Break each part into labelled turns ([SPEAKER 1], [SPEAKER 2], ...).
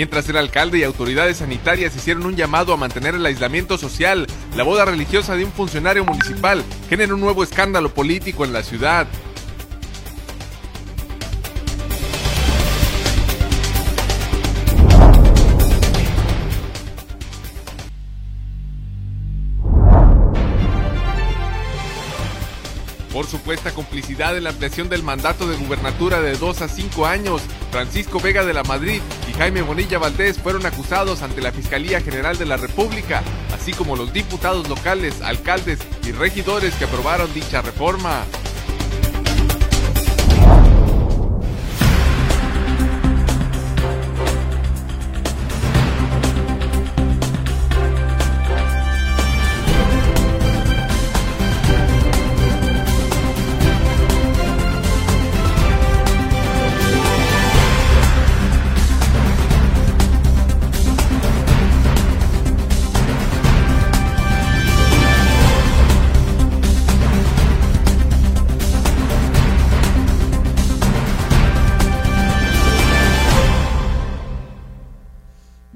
[SPEAKER 1] Mientras el alcalde y autoridades sanitarias hicieron un llamado a mantener el aislamiento social, la boda religiosa de un funcionario municipal genera un nuevo escándalo político en la ciudad. por supuesta complicidad en la ampliación del mandato de gubernatura de 2 a 5 años. Francisco Vega de la Madrid Jaime Bonilla Valdés fueron acusados ante la Fiscalía General de la República, así como los diputados locales, alcaldes y regidores que aprobaron dicha reforma.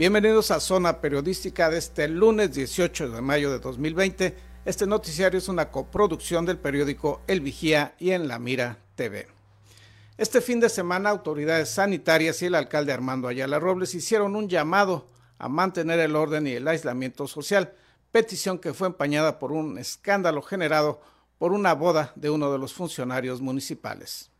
[SPEAKER 2] Bienvenidos a Zona Periodística de este lunes 18 de mayo de 2020. Este noticiario es una coproducción del periódico El Vigía y en La Mira TV. Este fin de semana, autoridades sanitarias y el alcalde Armando Ayala Robles hicieron un llamado a mantener el orden y el aislamiento social, petición que fue empañada por un escándalo generado por una boda de uno de los funcionarios municipales.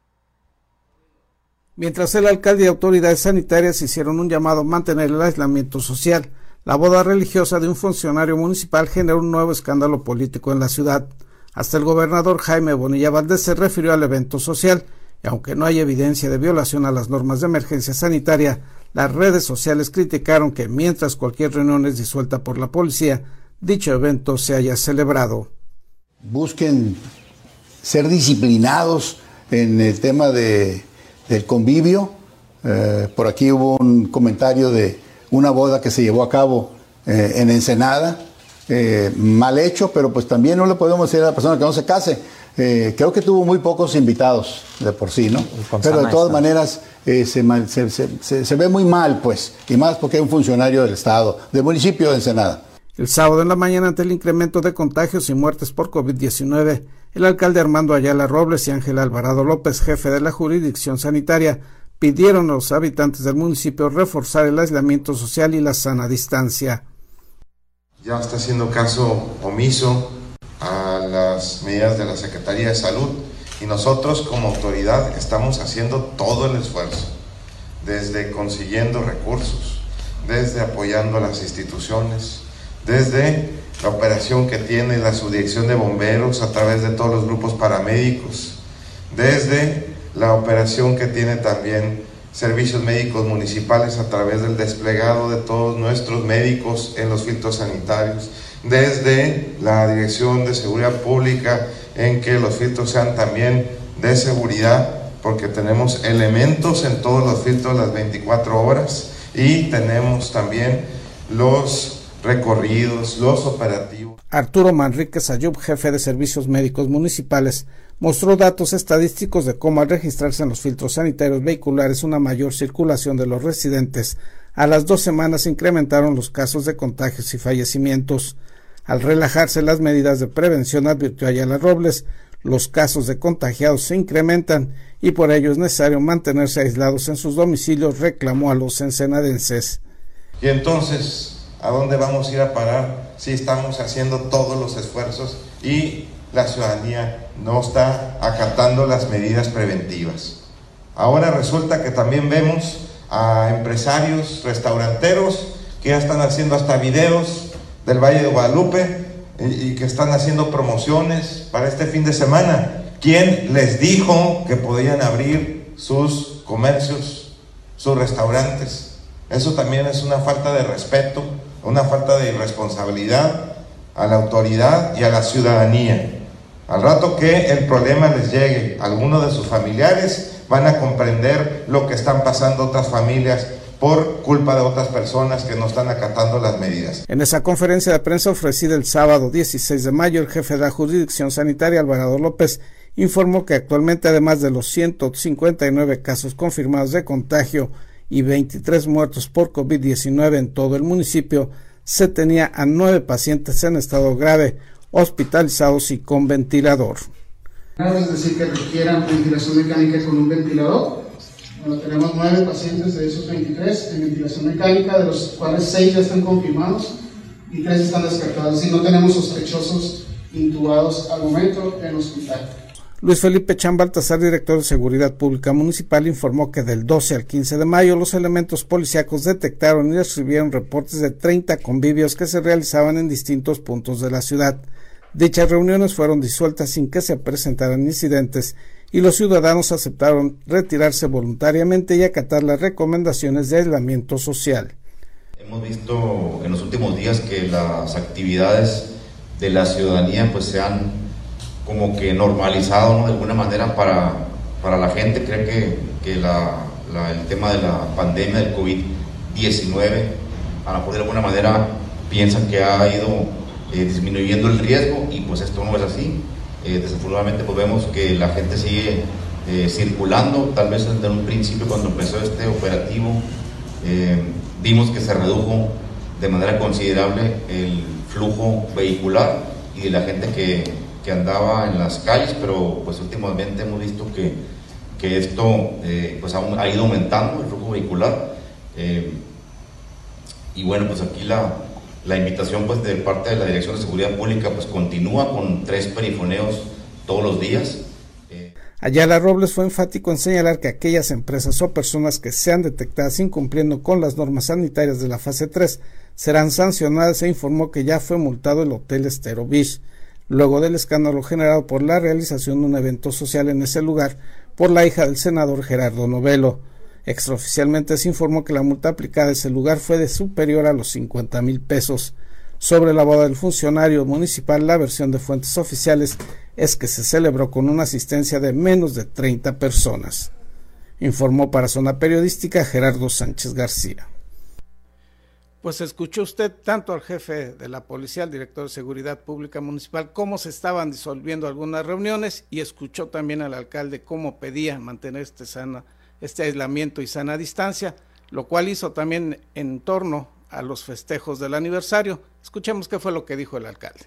[SPEAKER 2] Mientras el alcalde y autoridades sanitarias hicieron un llamado a mantener el aislamiento social, la boda religiosa de un funcionario municipal generó un nuevo escándalo político en la ciudad. Hasta el gobernador Jaime Bonilla Valdés se refirió al evento social y aunque no hay evidencia de violación a las normas de emergencia sanitaria, las redes sociales criticaron que mientras cualquier reunión es disuelta por la policía, dicho evento se haya celebrado.
[SPEAKER 3] Busquen ser disciplinados en el tema de del convivio. Eh, por aquí hubo un comentario de una boda que se llevó a cabo eh, en Ensenada, eh, mal hecho, pero pues también no le podemos decir a la persona que no se case. creo que tuvo muy pocos invitados de por sí, ¿no? Pero de todas maneras se, se, se, ve muy mal, pues, y más porque hay un funcionario del Estado, del municipio de Ensenada.
[SPEAKER 2] El sábado en la mañana, ante el incremento de contagios y muertes por COVID-19, el alcalde Armando Ayala Robles y Ángel Alvarado López, jefe de la jurisdicción sanitaria, pidieron a los habitantes del municipio reforzar el aislamiento social y la sana distancia.
[SPEAKER 4] Ya está haciendo caso omiso a las medidas de la Secretaría de Salud y nosotros como autoridad estamos haciendo todo el esfuerzo, desde consiguiendo recursos, desde apoyando a las instituciones, desde la operación que tiene la subdirección de bomberos a través de todos los grupos paramédicos, desde la operación que tiene también servicios médicos municipales a través del desplegado de todos nuestros médicos en los filtros sanitarios, desde la Dirección de Seguridad Pública en que los filtros sean también de seguridad, porque tenemos elementos en todos los filtros las 24 horas y tenemos también los recorridos, los operativos.
[SPEAKER 2] Arturo Manríquez Ayub, jefe de servicios médicos municipales, mostró datos estadísticos de cómo al registrarse en los filtros sanitarios vehiculares una mayor circulación de los residentes, a las dos semanas incrementaron los casos de contagios y fallecimientos. Al relajarse las medidas de prevención, advirtió Ayala Robles, los casos de contagiados se incrementan y por ello es necesario mantenerse aislados en sus domicilios, reclamó a los ensenadenses.
[SPEAKER 4] Y entonces ¿A dónde vamos a ir a parar si estamos haciendo todos los esfuerzos y la ciudadanía no está acatando las medidas preventivas? Ahora resulta que también vemos a empresarios restauranteros que ya están haciendo hasta videos del Valle de Guadalupe y, que están haciendo promociones para este fin de semana. ¿Quién les dijo que podían abrir sus comercios, sus restaurantes? Eso también es una falta de respeto una falta de responsabilidad a la autoridad y a la ciudadanía. Al rato que el problema les llegue a alguno de sus familiares, van a comprender lo que están pasando otras familias por culpa de otras personas que no están acatando las medidas.
[SPEAKER 2] En esa conferencia de prensa ofrecida el sábado 16 de mayo, el jefe de la jurisdicción sanitaria, Alvarado López, informó que actualmente, además de los 159 casos confirmados de contagio y 23 muertos por COVID-19 en todo el municipio, se tenía a nueve pacientes en estado grave, hospitalizados y con ventilador.
[SPEAKER 5] Es decir, que requieran ventilación mecánica con un ventilador. Bueno, tenemos nueve pacientes de esos 23 en ventilación mecánica, de los cuales seis ya están confirmados y tres están descartados. Y no tenemos sospechosos intubados al momento en hospital.
[SPEAKER 2] Luis Felipe Chambaltazar, director de Seguridad Pública Municipal, informó que del 12 al 15 de mayo los elementos policíacos detectaron y recibieron reportes de 30 convivios que se realizaban en distintos puntos de la ciudad. Dichas reuniones fueron disueltas sin que se presentaran incidentes y los ciudadanos aceptaron retirarse voluntariamente y acatar las recomendaciones de aislamiento social.
[SPEAKER 6] Hemos visto en los últimos días que las actividades de la ciudadanía pues se han como que normalizado ¿no? de alguna manera para, para la gente. Cree que, que la, el tema de la pandemia del COVID-19, a lo mejor de alguna manera piensan que ha ido eh, disminuyendo el riesgo y pues esto no es así. Eh, desafortunadamente pues vemos que la gente sigue eh, circulando, tal vez desde un principio cuando empezó este operativo vimos que se redujo de manera considerable el flujo vehicular y de la gente que, que andaba en las calles, pero pues últimamente hemos visto que, que esto eh, pues ha, ido aumentando el flujo vehicular. Eh, y bueno, pues aquí la, la, invitación pues de parte de la Dirección de Seguridad Pública pues continúa con tres perifoneos todos los días.
[SPEAKER 2] Eh, Ayala Robles fue enfático en señalar que aquellas empresas o personas que sean detectadas incumpliendo con las normas sanitarias de la fase 3 serán sancionadas e informó que ya fue multado el Hotel Estero Beach luego del escándalo generado por la realización de un evento social en ese lugar por la hija del senador Gerardo Novelo. Extraoficialmente se informó que la multa aplicada a ese lugar fue de superior a los 50 mil pesos. Sobre la boda del funcionario municipal, la versión de fuentes oficiales es que se celebró con una asistencia de menos de 30 personas. Informó para Zona Periodística Gerardo Sánchez García. Pues escuchó usted tanto al jefe de la policía, al director de Seguridad Pública Municipal, cómo se estaban disolviendo algunas reuniones y escuchó también al alcalde cómo pedía mantener este, sana, este aislamiento y sana distancia, lo cual hizo también en torno a los festejos del aniversario. Escuchemos qué fue lo que dijo el alcalde.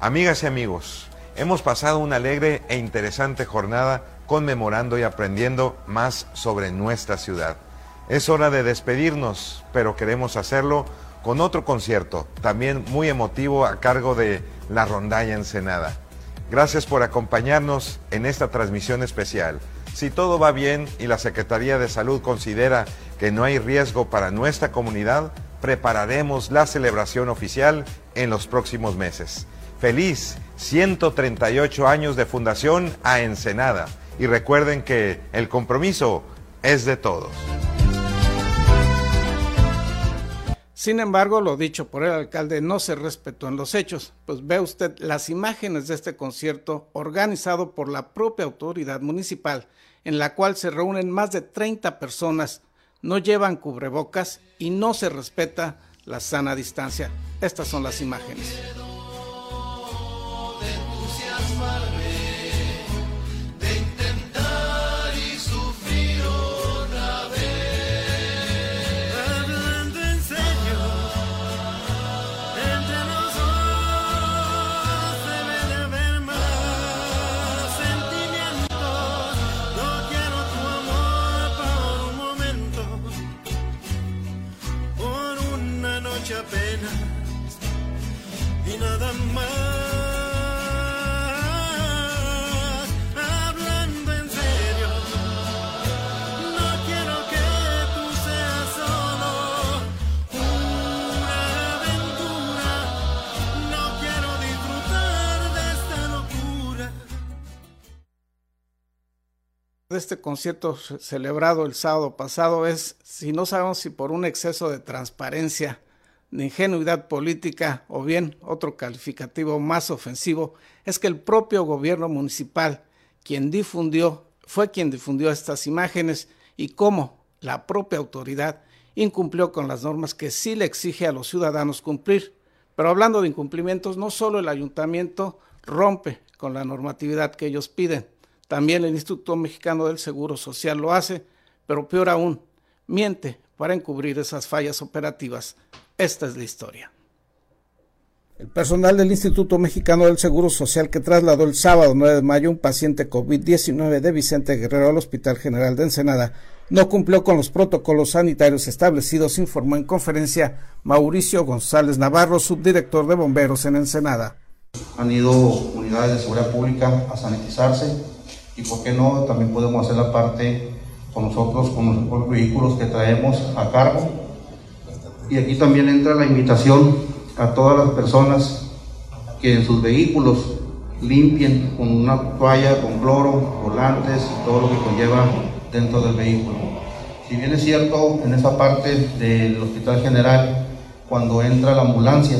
[SPEAKER 7] Amigas y amigos, hemos pasado una alegre e interesante jornada conmemorando y aprendiendo más sobre nuestra ciudad. Es hora de despedirnos, pero queremos hacerlo con otro concierto, también muy emotivo a cargo de La Rondalla Ensenada. Gracias por acompañarnos en esta transmisión especial. Si todo va bien y la Secretaría de Salud considera que no hay riesgo para nuestra comunidad, prepararemos la celebración oficial en los próximos meses. Feliz 138 años de fundación a Ensenada y recuerden que el compromiso es de todos.
[SPEAKER 2] Sin embargo, lo dicho por el alcalde no se respetó en los hechos, pues ve usted las imágenes de este concierto organizado por la propia autoridad municipal, en la cual se reúnen más de 30 personas, no llevan cubrebocas y no se respeta la sana distancia. Estas son las imágenes. Este concierto celebrado el sábado pasado es, si no sabemos si por un exceso de transparencia, de ingenuidad política o bien otro calificativo más ofensivo, es que el propio gobierno municipal, quien difundió, fue quien difundió estas imágenes y cómo la propia autoridad incumplió con las normas que sí le exige a los ciudadanos cumplir. Pero hablando de incumplimientos, no solo el ayuntamiento rompe con la normatividad que ellos piden, también el Instituto Mexicano del Seguro Social lo hace, pero peor aún, miente para encubrir esas fallas operativas. Esta es la historia. El personal del Instituto Mexicano del Seguro Social que trasladó el sábado 9 de mayo un paciente COVID-19 de Vicente Guerrero al Hospital General de Ensenada no cumplió con los protocolos sanitarios establecidos, informó en conferencia Mauricio González Navarro, subdirector de bomberos en Ensenada.
[SPEAKER 8] Han ido unidades de seguridad pública a sanitizarse y, ¿por qué no? También podemos hacer la parte con nosotros, con los vehículos que traemos a cargo. Y aquí también entra la invitación a todas las personas que en sus vehículos limpien con una toalla, con cloro, volantes todo lo que conlleva dentro del vehículo. Si bien es cierto, en esa parte del Hospital General, cuando entra la ambulancia,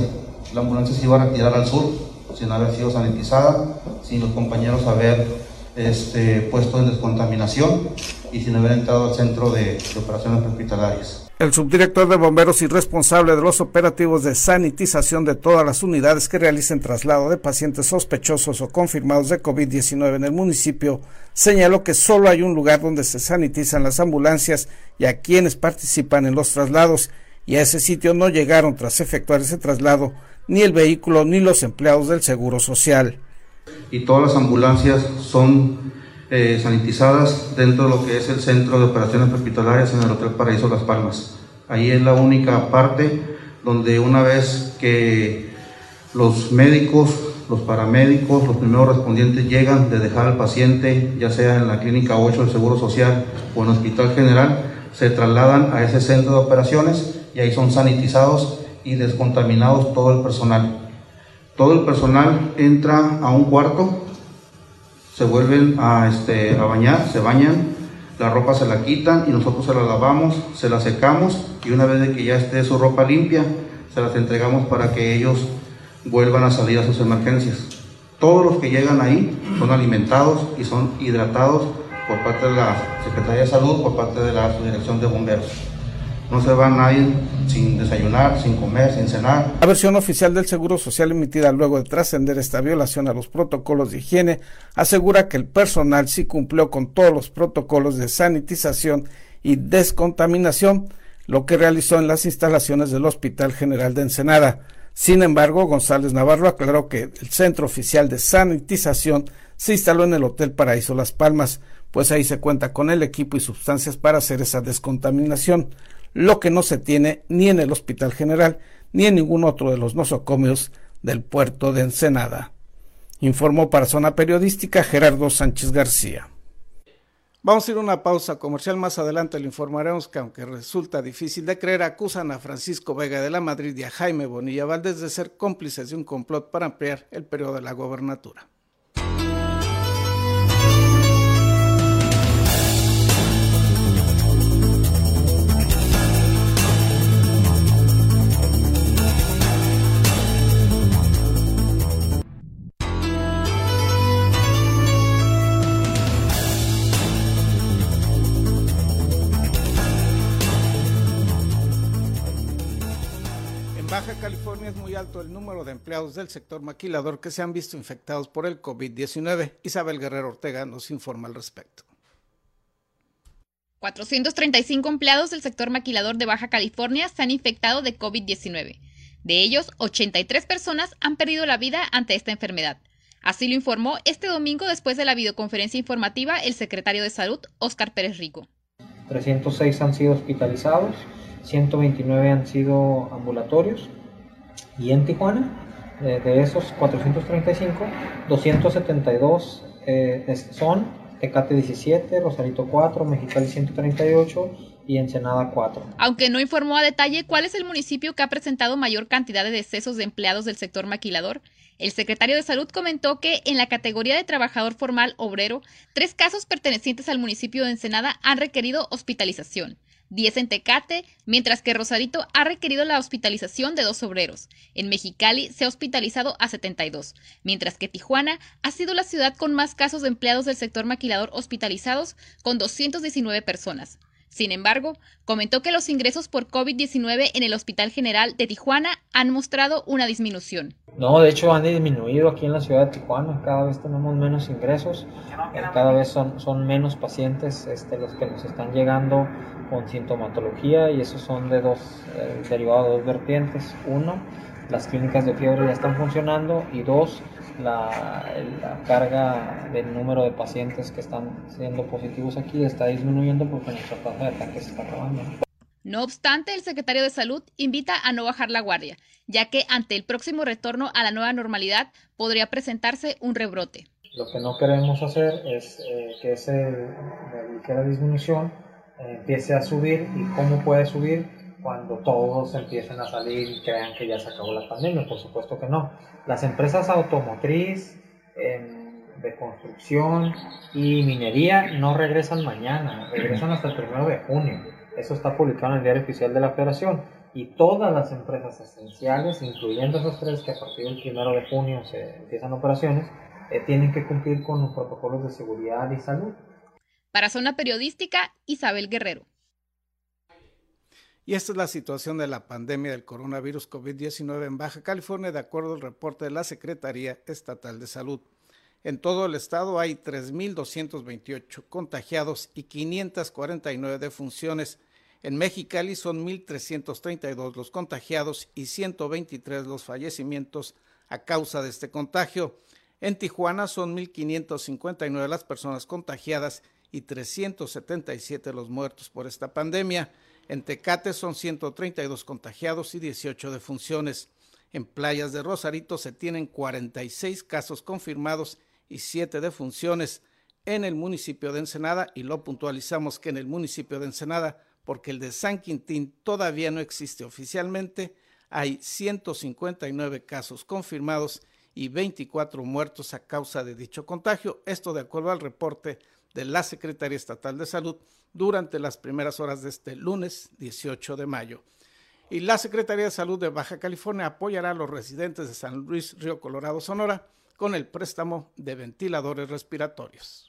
[SPEAKER 8] la ambulancia se iba a retirar al sur, sin haber sido sanitizada, sin los compañeros haber este, puesto en descontaminación y sin haber entrado al centro de, de operaciones hospitalarias.
[SPEAKER 2] El subdirector de bomberos y responsable de los operativos de sanitización de todas las unidades que realicen traslado de pacientes sospechosos o confirmados de COVID-19 en el municipio señaló que solo hay un lugar donde se sanitizan las ambulancias y a quienes participan en los traslados y a ese sitio no llegaron tras efectuar ese traslado ni el vehículo ni los empleados del Seguro Social.
[SPEAKER 8] Y todas las ambulancias son eh, sanitizadas dentro de lo que es el Centro de Operaciones Hospitalarias en el Hotel Paraíso Las Palmas. Ahí es la única parte donde una vez que los médicos, los paramédicos, los primeros respondientes llegan de dejar al paciente, ya sea en la Clínica 8 del Seguro Social o en el Hospital General, se trasladan a ese centro de operaciones y ahí son sanitizados y descontaminados todo el personal. Todo el personal entra a un cuarto se vuelven a, este, a bañar, se bañan, la ropa se la quitan y nosotros se la lavamos, se la secamos y una vez que ya esté su ropa limpia, se las entregamos para que ellos vuelvan a salir a sus emergencias. Todos los que llegan ahí son alimentados y son hidratados por parte de la Secretaría de Salud, por parte de la Dirección de Bomberos. No se va nadie sin desayunar, sin comer, sin cenar.
[SPEAKER 2] La versión oficial del Seguro Social emitida luego de trascender esta violación a los protocolos de higiene asegura que el personal sí cumplió con todos los protocolos de sanitización y descontaminación, lo que realizó en las instalaciones del Hospital General de Ensenada. Sin embargo, González Navarro aclaró que el centro oficial de sanitización se instaló en el Hotel Paraíso Las Palmas, pues ahí se cuenta con el equipo y sustancias para hacer esa descontaminación lo que no se tiene ni en el Hospital General ni en ningún otro de los nosocomios del puerto de Ensenada. Informó para Zona Periodística Gerardo Sánchez García. Vamos a ir a una pausa comercial. Más adelante le informaremos que, aunque resulta difícil de creer, acusan a Francisco Vega de la Madrid y a Jaime Bonilla Valdés de ser cómplices de un complot para ampliar el periodo de la gobernatura. Es muy alto el número de empleados del sector maquilador que se han visto infectados por el COVID-19. Isabel Guerrero Ortega nos informa al respecto.
[SPEAKER 9] 435 empleados del sector maquilador de Baja California se han infectado de COVID-19. De ellos, 83 personas han perdido la vida ante esta enfermedad. Así lo informó este domingo después de la videoconferencia informativa el secretario de Salud, Óscar Pérez Rico.
[SPEAKER 10] 306 han sido hospitalizados, 129 han sido ambulatorios y en Tijuana, de, esos 435, 272 eh, son Tecate 17, Rosarito 4, Mexicali 138 y Ensenada 4.
[SPEAKER 9] Aunque no informó a detalle cuál es el municipio que ha presentado mayor cantidad de decesos de empleados del sector maquilador, el secretario de Salud comentó que en la categoría de trabajador formal obrero, tres casos pertenecientes al municipio de Ensenada han requerido hospitalización. 10 en Tecate, mientras que Rosarito ha requerido la hospitalización de dos obreros. En Mexicali se ha hospitalizado a 72, mientras que Tijuana ha sido la ciudad con más casos de empleados del sector maquilador hospitalizados, con 219 personas. Sin embargo, comentó que los ingresos por COVID-19 en el Hospital General de Tijuana han mostrado una disminución.
[SPEAKER 10] No, de hecho han disminuido aquí en la ciudad de Tijuana, cada vez tenemos menos ingresos, eh, cada vez son, son menos pacientes este, los que nos están llegando con sintomatología y esos son de dos, eh, derivados de dos vertientes. Uno, las clínicas de fiebre ya están funcionando y dos, la, la, carga del número de pacientes que están siendo positivos aquí está disminuyendo porque nuestra tasa de ataque se está acabando.
[SPEAKER 9] No obstante, el secretario de Salud invita a no bajar la guardia, ya que ante el próximo retorno a la nueva normalidad podría presentarse un rebrote.
[SPEAKER 10] Lo que no queremos hacer es eh, que esa ligera disminución empiece a subir y cómo puede subir cuando todos empiecen a salir y crean que ya se acabó la pandemia, por supuesto que no. Las empresas automotriz, de construcción y minería no regresan mañana, regresan hasta el primero de junio. Eso está publicado en el diario oficial de la Federación. Y todas las empresas esenciales, incluyendo esos tres que a partir del primero de junio se empiezan operaciones, eh, tienen que cumplir con los protocolos de seguridad y salud.
[SPEAKER 9] Para Zona Periodística, Isabel Guerrero.
[SPEAKER 2] Y esta es la situación de la pandemia del coronavirus COVID-19 en Baja California, de acuerdo al reporte de la Secretaría Estatal de Salud. En todo el estado hay 3.228 contagiados y 549 defunciones. En Mexicali son 1.332 los contagiados y 123 los fallecimientos a causa de este contagio. En Tijuana son 1.559 las personas contagiadas y 377 los muertos por esta pandemia. En Tecate son 132 contagiados y 18 defunciones. En playas de Rosarito se tienen 46 casos confirmados y 7 defunciones. En el municipio de Ensenada, y lo puntualizamos que en el municipio de Ensenada, porque el de San Quintín todavía no existe oficialmente, hay 159 casos confirmados y 24 muertos a causa de dicho contagio. Esto de acuerdo al reporte de la Secretaría Estatal de Salud durante las primeras horas de este lunes 18 de mayo. Y la Secretaría de Salud de Baja California apoyará a los residentes de San Luis, Río Colorado, Sonora, con el préstamo de ventiladores respiratorios.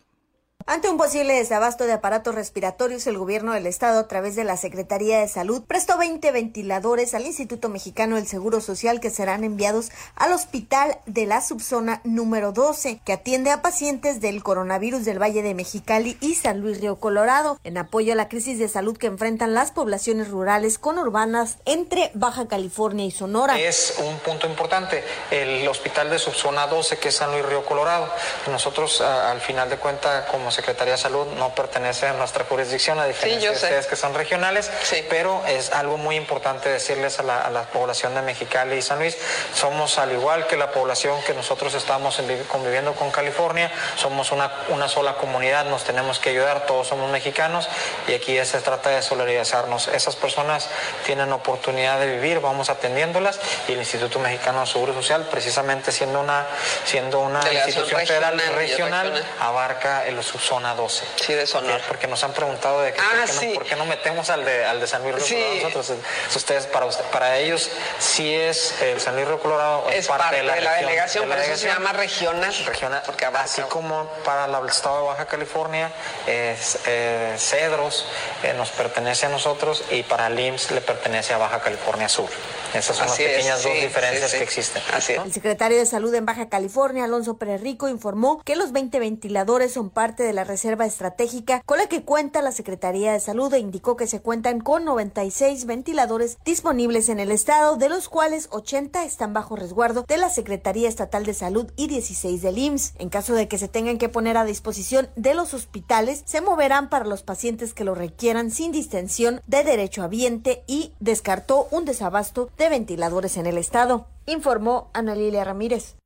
[SPEAKER 11] Ante un posible desabasto de aparatos respiratorios, el gobierno del estado, a través de la Secretaría de Salud, prestó 20 ventiladores al Instituto Mexicano del Seguro Social que serán enviados al hospital de la subzona número 12, que atiende a pacientes del coronavirus del Valle de Mexicali y San Luis Río Colorado, en apoyo a la crisis de salud que enfrentan las poblaciones rurales conurbanas entre Baja California y Sonora.
[SPEAKER 12] Es un punto importante, el hospital de subzona 12, que es San Luis Río Colorado. Nosotros, al final de cuentas, como Secretaría de Salud no pertenece a nuestra jurisdicción, a diferencia de ustedes que son regionales, pero es algo muy importante decirles a la, población de Mexicali y San Luis, somos al igual que la población que nosotros estamos conviviendo con California, somos una, una sola comunidad, nos tenemos que ayudar, todos somos mexicanos y aquí se trata de solidarizarnos. Esas personas tienen oportunidad de vivir, vamos atendiéndolas y el Instituto Mexicano de Seguro Social, precisamente siendo una, siendo una institución federal regional, abarca el zona 12.
[SPEAKER 13] Sí, de Sonora.
[SPEAKER 12] Porque nos han preguntado de que,
[SPEAKER 13] ah,
[SPEAKER 12] ¿por, qué no, metemos al de, al de San Luis Río Colorado nosotros? Ustedes, para, para ellos, sí es el San Luis Río Colorado,
[SPEAKER 13] es parte, de la, delegación, pero eso se llama regional.
[SPEAKER 12] Regional, porque así como para el estado de Baja California, es, eh, Cedros eh, nos pertenece a nosotros y para el IMSS le pertenece a Baja California Sur. Esas son las pequeñas dos diferencias que existen.
[SPEAKER 11] El secretario de Salud en Baja California, Alonso Pérez Rico, informó que los 20 ventiladores son parte de la reserva estratégica con la que cuenta la Secretaría de Salud e indicó que se cuentan con 96 ventiladores disponibles en el estado, de los cuales 80 están bajo resguardo de la Secretaría Estatal de Salud y 16 del IMSS. En caso de que se tengan que poner a disposición de los hospitales, se moverán para los pacientes que lo requieran sin distensión de derecho habiente y descartó un desabasto de ventiladores en el estado, informó Ana Lilia Ramírez.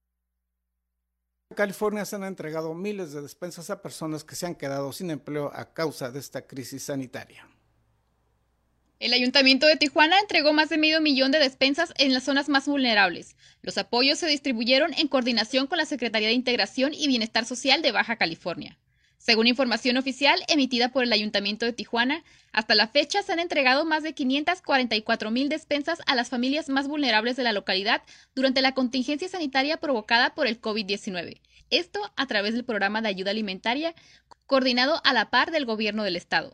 [SPEAKER 2] California se han entregado miles de despensas a personas que se han quedado sin empleo a causa de esta crisis sanitaria.
[SPEAKER 9] El Ayuntamiento de Tijuana entregó más de medio millón de despensas en las zonas más vulnerables. Los apoyos se distribuyeron en coordinación con la Secretaría de Integración y Bienestar Social de Baja California. Según información oficial emitida por el Ayuntamiento de Tijuana, hasta la fecha se han entregado más de 544 mil despensas a las familias más vulnerables de la localidad durante la contingencia sanitaria provocada por el COVID-19. Esto a través del programa de ayuda alimentaria coordinado a la par del gobierno del estado.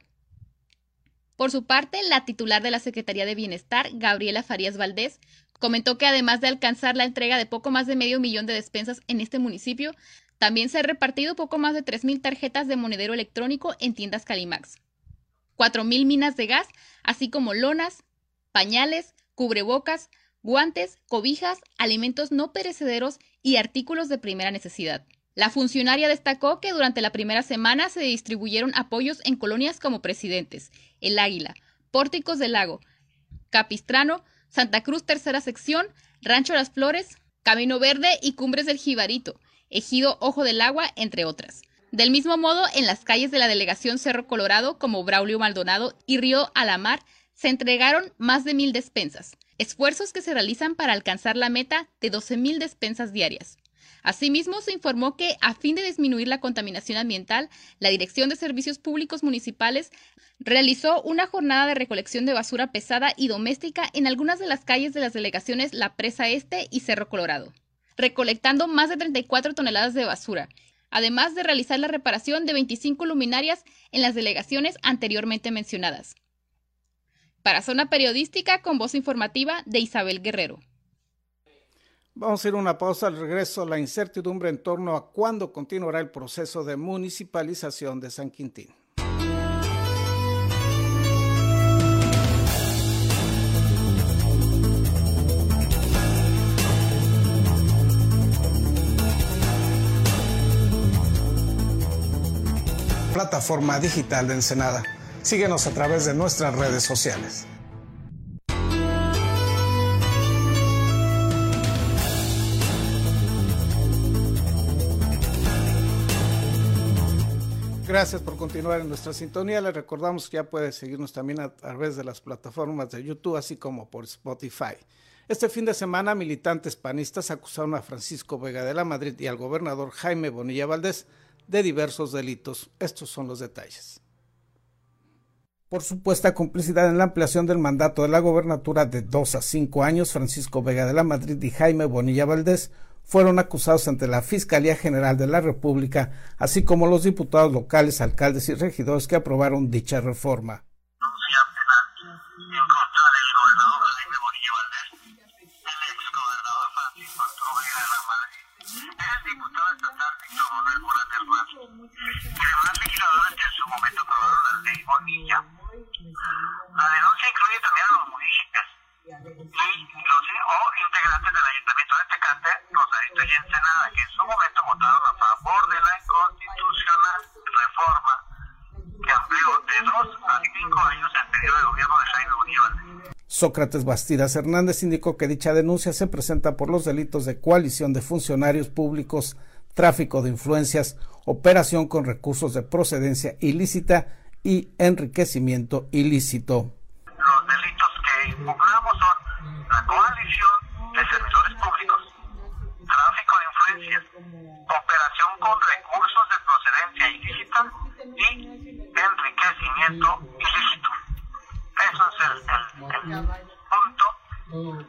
[SPEAKER 9] Por su parte, la titular de la Secretaría de Bienestar, Gabriela Farías Valdés, comentó que además de alcanzar la entrega de poco más de medio millón de despensas en este municipio, también se han repartido poco más de 3.000 tarjetas de monedero electrónico en tiendas Calimax, 4.000 minas de gas, así como lonas, pañales, cubrebocas, guantes, cobijas, alimentos no perecederos y artículos de primera necesidad. La funcionaria destacó que durante la primera semana se distribuyeron apoyos en colonias como Presidentes, El Águila, Pórticos del Lago, Capistrano, Santa Cruz Tercera Sección, Rancho Las Flores, Camino Verde y Cumbres del Jibarito, Ejido Ojo del Agua, entre otras. Del mismo modo, en las calles de la delegación Cerro Colorado, como Braulio Maldonado y Río Alamar, se entregaron más de mil despensas, esfuerzos que se realizan para alcanzar la meta de 12.000 despensas diarias. Asimismo, se informó que, a fin de disminuir la contaminación ambiental, la Dirección de Servicios Públicos Municipales realizó una jornada de recolección de basura pesada y doméstica en algunas de las calles de las delegaciones La Presa Este y Cerro Colorado, recolectando más de 34 toneladas de basura, además de realizar la reparación de 25 luminarias en las delegaciones anteriormente mencionadas. Para Zona Periodística, con voz informativa de Isabel Guerrero.
[SPEAKER 2] Vamos a ir a una pausa al regreso, la incertidumbre en torno a cuándo continuará el proceso de municipalización de San Quintín. Plataforma digital de Ensenada. Síguenos a través de nuestras redes sociales. Gracias por continuar en nuestra sintonía. Les recordamos que ya puede seguirnos también a través de las plataformas de YouTube, así como por Spotify. Este fin de semana, militantes panistas acusaron a Francisco Vega de la Madrid y al gobernador Jaime Bonilla Valdés de diversos delitos. Estos son los detalles. Por supuesta complicidad en la ampliación del mandato de la gobernatura de dos a cinco años, Francisco Vega de la Madrid y Jaime Bonilla Valdés fueron acusados ante la Fiscalía General de la República, así como los diputados locales, alcaldes y regidores que aprobaron dicha reforma. Sócrates Bastidas Hernández indicó que dicha denuncia se presenta por los delitos de coalición de funcionarios públicos, tráfico de influencias, operación con recursos de procedencia ilícita y enriquecimiento ilícito.
[SPEAKER 14] Punto de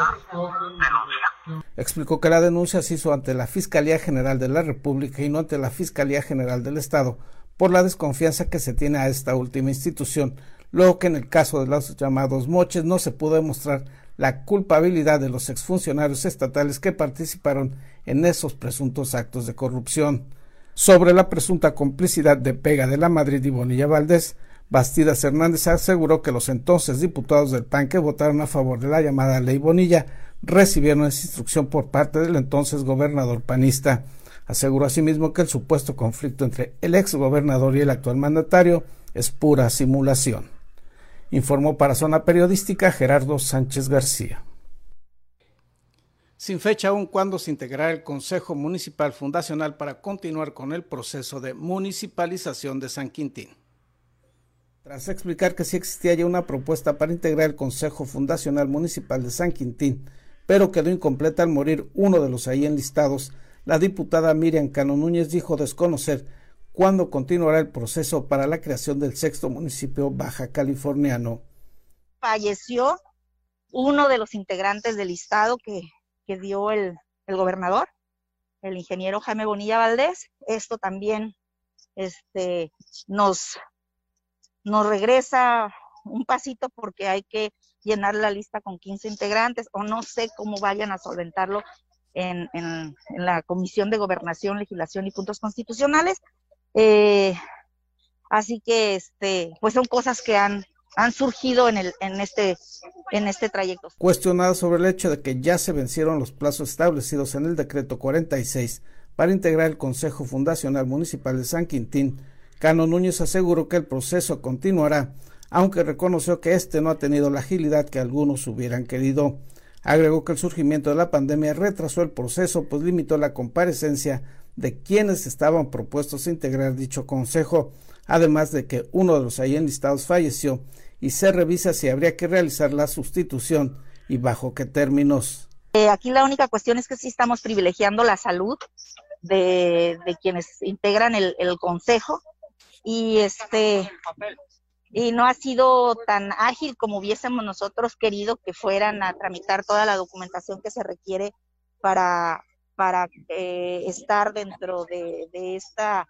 [SPEAKER 14] la denuncia.
[SPEAKER 2] Explicó que la denuncia se hizo ante la Fiscalía General de la República y no ante la Fiscalía General del Estado por la desconfianza que se tiene a esta última institución, luego que en el caso de los llamados moches no se pudo demostrar la culpabilidad de los exfuncionarios estatales que participaron en esos presuntos actos de corrupción. Sobre la presunta complicidad de Pega de la Madrid y Bonilla Valdés, Bastidas Hernández aseguró que los entonces diputados del PAN que votaron a favor de la llamada ley Bonilla recibieron esa instrucción por parte del entonces gobernador panista. Aseguró asimismo que el supuesto conflicto entre el ex gobernador y el actual mandatario es pura simulación. Informó para Zona Periodística Gerardo Sánchez García. Sin fecha aún cuándo se integrará el Consejo Municipal Fundacional para continuar con el proceso de municipalización de San Quintín. Tras explicar que sí existía ya una propuesta para integrar el Consejo Fundacional Municipal de San Quintín, pero quedó incompleta al morir uno de los ahí enlistados, la diputada Miriam Cano Núñez dijo desconocer cuándo continuará el proceso para la creación del sexto municipio baja californiano.
[SPEAKER 15] Falleció uno de los integrantes del listado que, que dio el, el, gobernador, el ingeniero Jaime Bonilla Valdés. Esto también este, nos, nos regresa un pasito porque hay que llenar la lista con 15 integrantes o no sé cómo vayan a solventarlo en, en, la Comisión de Gobernación, Legislación y Puntos Constitucionales. Eh, así que, este, pues son cosas que han, han surgido en, el, en, este, en este trayecto.
[SPEAKER 2] Cuestionada sobre el hecho de que ya se vencieron los plazos establecidos en el decreto 46 para integrar el Consejo Fundacional Municipal de San Quintín, Cano Núñez aseguró que el proceso continuará, aunque reconoció que este no ha tenido la agilidad que algunos hubieran querido. Agregó que el surgimiento de la pandemia retrasó el proceso, pues limitó la comparecencia de quienes estaban propuestos a integrar dicho consejo, además de que uno de los ahí enlistados falleció y se revisa si habría que realizar la sustitución y bajo qué términos.
[SPEAKER 15] Eh, aquí la única cuestión es que sí estamos privilegiando la salud de, quienes integran el, el consejo y este y no ha sido tan ágil como hubiésemos nosotros querido que fueran a tramitar toda la documentación que se requiere para, para eh, estar dentro de, de esta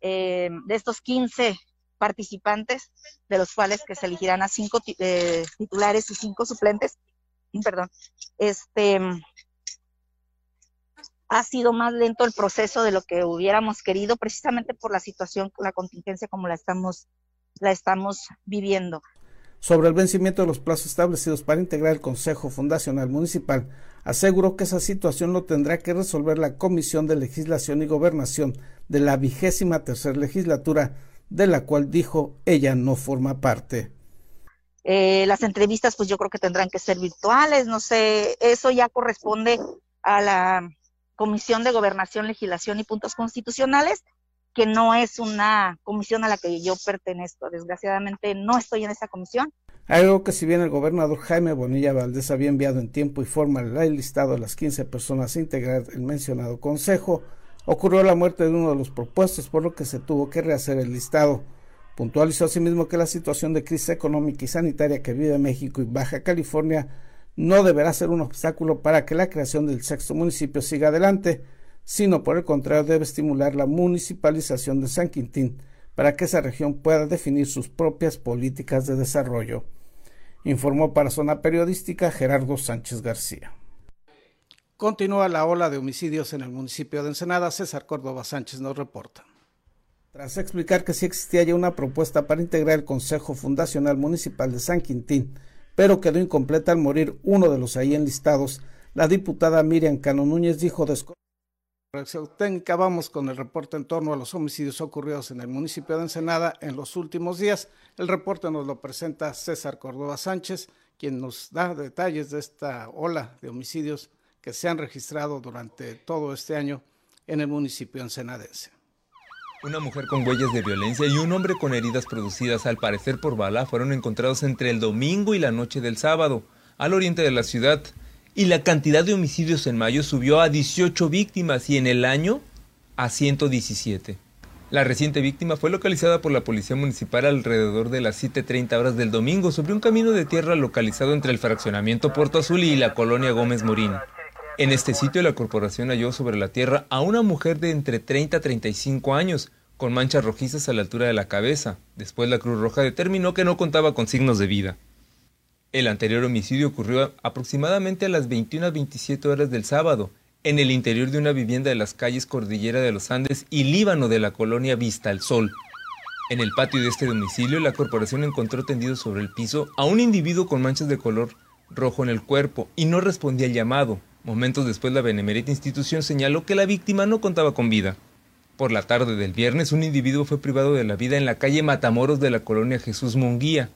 [SPEAKER 15] eh, de estos 15 participantes, de los cuales que se elegirán a cinco eh, titulares y cinco suplentes, perdón, este ha sido más lento el proceso de lo que hubiéramos querido, precisamente por la situación, la contingencia como la estamos, la estamos viviendo.
[SPEAKER 2] Sobre el vencimiento de los plazos establecidos para integrar el Consejo Fundacional Municipal, aseguró que esa situación lo tendrá que resolver la Comisión de Legislación y Gobernación de la vigésima tercera legislatura, de la cual dijo ella no forma parte.
[SPEAKER 15] Eh, las entrevistas, pues yo creo que tendrán que ser virtuales, no sé, eso ya corresponde a la Comisión de Gobernación, Legislación y Puntos Constitucionales, que no es una comisión a la que yo pertenezco. Desgraciadamente no estoy en esa comisión.
[SPEAKER 2] Algo que si bien el gobernador Jaime Bonilla Valdés había enviado en tiempo y forma el listado de las 15 personas a integrar el mencionado consejo, ocurrió la muerte de uno de los propuestos, por lo que se tuvo que rehacer el listado. Puntualizó asimismo que la situación de crisis económica y sanitaria que vive México y Baja California no deberá ser un obstáculo para que la creación del sexto municipio siga adelante, sino por el contrario debe estimular la municipalización de San Quintín para que esa región pueda definir sus propias políticas de desarrollo. Informó para Zona Periodística Gerardo Sánchez García. Continúa la ola de homicidios en el municipio de Ensenada. César Córdoba Sánchez nos reporta. Tras explicar que sí existía ya una propuesta para integrar el Consejo Fundacional Municipal de San Quintín, pero quedó incompleta al morir uno de los ahí enlistados. La diputada Miriam Cano Núñez dijo técnica vamos con el reporte en torno a los homicidios ocurridos en el municipio de Ensenada en los últimos días. El reporte nos lo presenta César Córdoba Sánchez, quien nos da detalles de esta ola de homicidios que se han registrado durante todo este año en el municipio ensenadense.
[SPEAKER 16] Una mujer con huellas de violencia y un hombre con heridas producidas al parecer por bala fueron encontrados entre el domingo y la noche del sábado, al oriente de la ciudad, y la cantidad de homicidios en mayo subió a 18 víctimas y en el año a 117. La reciente víctima fue localizada por la Policía Municipal alrededor de las 7.30 horas del domingo sobre un camino de tierra localizado entre el fraccionamiento Puerto Azul y la colonia Gómez Morín. En este sitio la corporación halló sobre la tierra a una mujer de entre 30 a 35 años, con manchas rojizas a la altura de la cabeza. Después la Cruz Roja determinó que no contaba con signos de vida. El anterior homicidio ocurrió aproximadamente a las 21 a 27 horas del sábado, en el interior de una vivienda de las calles Cordillera de los Andes y Líbano de la colonia Vista al Sol. En el patio de este domicilio, la corporación encontró tendido sobre el piso a un individuo con manchas de color rojo en el cuerpo y no respondía al llamado, Momentos después, la benemérita institución señaló que la víctima no contaba con vida. Por la tarde del viernes, un individuo fue privado de la vida en la calle Matamoros de la colonia Jesús Munguía.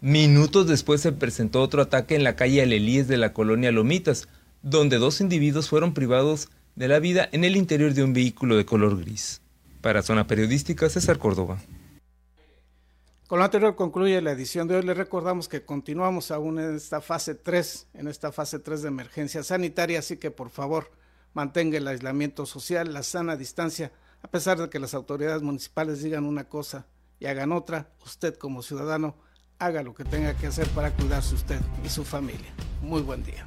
[SPEAKER 16] Minutos después se presentó otro ataque en la calle Alelíes de la colonia Lomitas, donde dos individuos fueron privados de la vida en el interior de un vehículo de color gris. Para Zona Periodística, César Córdoba.
[SPEAKER 2] Con lo anterior concluye la edición de hoy. Les recordamos que continuamos aún en esta fase 3, en esta fase 3 de emergencia sanitaria, así que por favor mantenga el aislamiento social, la sana distancia, a pesar de que las autoridades municipales digan una cosa y hagan otra, usted como ciudadano haga lo que tenga que hacer para cuidarse usted y su familia. Muy buen día.